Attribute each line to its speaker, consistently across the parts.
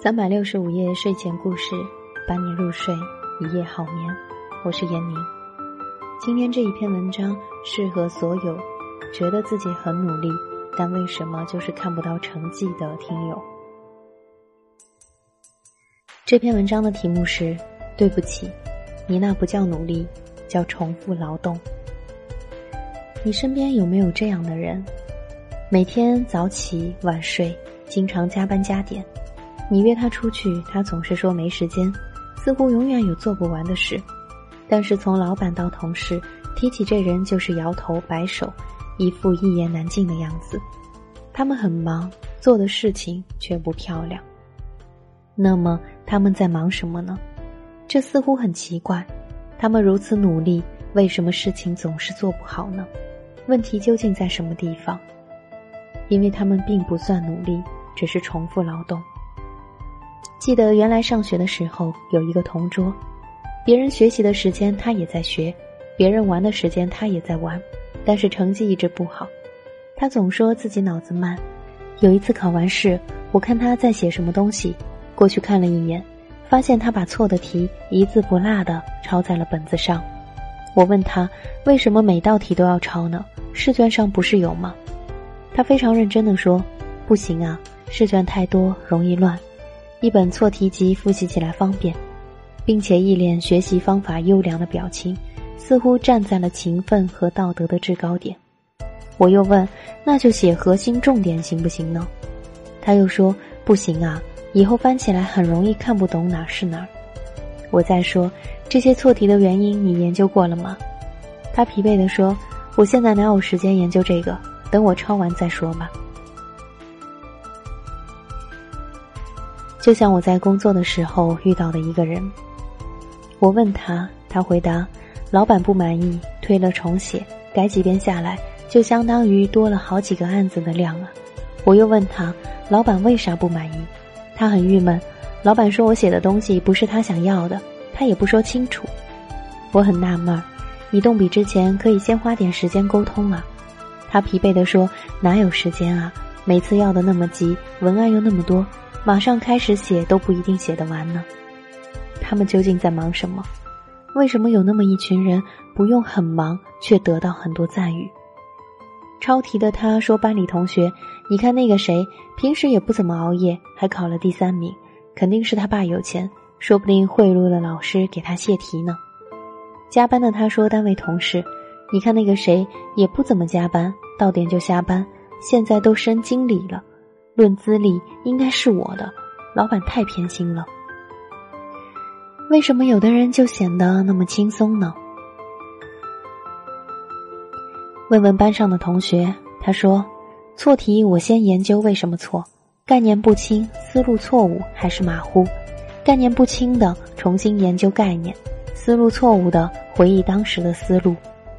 Speaker 1: 三百六十五夜睡前故事，伴你入睡，一夜好眠。我是闫宁。今天这一篇文章适合所有觉得自己很努力，但为什么就是看不到成绩的听友。这篇文章的题目是：对不起，你那不叫努力，叫重复劳动。你身边有没有这样的人？每天早起晚睡，经常加班加点。你约他出去，他总是说没时间，似乎永远有做不完的事。但是从老板到同事，提起这人就是摇头摆手，一副一言难尽的样子。他们很忙，做的事情却不漂亮。那么他们在忙什么呢？这似乎很奇怪。他们如此努力，为什么事情总是做不好呢？问题究竟在什么地方？因为他们并不算努力，只是重复劳动。记得原来上学的时候有一个同桌，别人学习的时间他也在学，别人玩的时间他也在玩，但是成绩一直不好。他总说自己脑子慢。有一次考完试，我看他在写什么东西，过去看了一眼，发现他把错的题一字不落的抄在了本子上。我问他为什么每道题都要抄呢？试卷上不是有吗？他非常认真地说：“不行啊，试卷太多，容易乱。”一本错题集复习起来方便，并且一脸学习方法优良的表情，似乎站在了勤奋和道德的制高点。我又问：“那就写核心重点行不行呢？”他又说：“不行啊，以后翻起来很容易看不懂哪是哪儿。”我再说：“这些错题的原因你研究过了吗？”他疲惫地说：“我现在哪有时间研究这个？等我抄完再说吧。”就像我在工作的时候遇到的一个人，我问他，他回答：“老板不满意，推了重写，改几遍下来，就相当于多了好几个案子的量啊。”我又问他，老板为啥不满意？他很郁闷，老板说我写的东西不是他想要的，他也不说清楚。我很纳闷，你动笔之前可以先花点时间沟通啊。他疲惫地说：“哪有时间啊？每次要的那么急，文案又那么多。”马上开始写都不一定写得完呢，他们究竟在忙什么？为什么有那么一群人不用很忙却得到很多赞誉？抄题的他说：“班里同学，你看那个谁，平时也不怎么熬夜，还考了第三名，肯定是他爸有钱，说不定贿赂了老师给他泄题呢。”加班的他说：“单位同事，你看那个谁，也不怎么加班，到点就下班，现在都升经理了。”论资历，应该是我的，老板太偏心了。为什么有的人就显得那么轻松呢？问问班上的同学，他说：“错题我先研究为什么错，概念不清，思路错误还是马虎。概念不清的重新研究概念，思路错误的回忆当时的思路，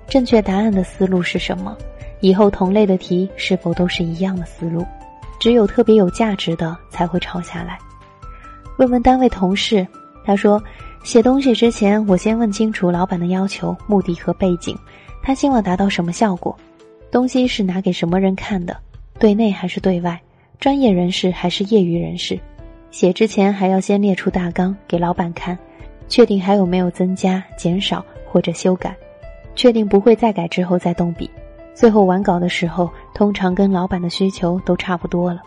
Speaker 1: 正确答案的思路是什么？以后同类的题是否都是一样的思路？”只有特别有价值的才会抄下来。问问单位同事，他说：“写东西之前，我先问清楚老板的要求、目的和背景，他希望达到什么效果？东西是拿给什么人看的？对内还是对外？专业人士还是业余人士？写之前还要先列出大纲给老板看，确定还有没有增加、减少或者修改，确定不会再改之后再动笔。”最后完稿的时候，通常跟老板的需求都差不多了。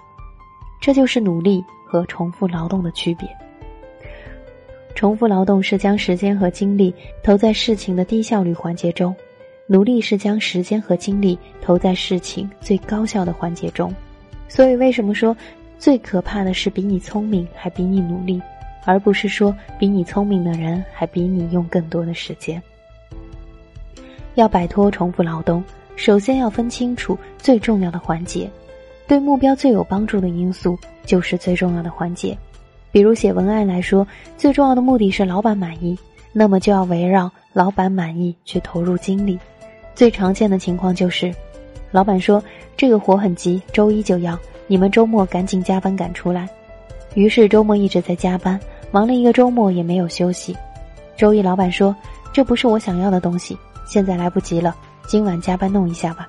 Speaker 1: 这就是努力和重复劳动的区别。重复劳动是将时间和精力投在事情的低效率环节中，努力是将时间和精力投在事情最高效的环节中。所以，为什么说最可怕的是比你聪明还比你努力，而不是说比你聪明的人还比你用更多的时间？要摆脱重复劳动。首先要分清楚最重要的环节，对目标最有帮助的因素就是最重要的环节。比如写文案来说，最重要的目的是老板满意，那么就要围绕老板满意去投入精力。最常见的情况就是，老板说这个活很急，周一就要，你们周末赶紧加班赶出来。于是周末一直在加班，忙了一个周末也没有休息。周一老板说这不是我想要的东西，现在来不及了。今晚加班弄一下吧，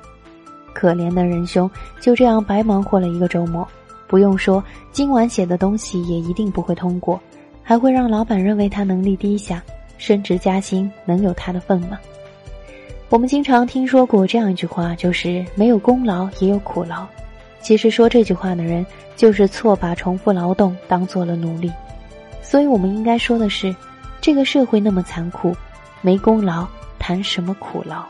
Speaker 1: 可怜的仁兄就这样白忙活了一个周末，不用说，今晚写的东西也一定不会通过，还会让老板认为他能力低下，升职加薪能有他的份吗？我们经常听说过这样一句话，就是没有功劳也有苦劳。其实说这句话的人，就是错把重复劳动当做了努力。所以我们应该说的是，这个社会那么残酷，没功劳谈什么苦劳？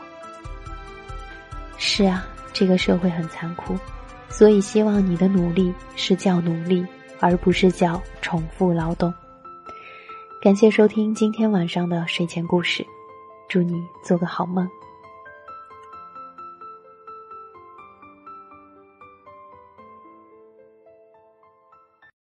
Speaker 1: 是啊，这个社会很残酷，所以希望你的努力是叫努力，而不是叫重复劳动。感谢收听今天晚上的睡前故事，祝你做个好梦。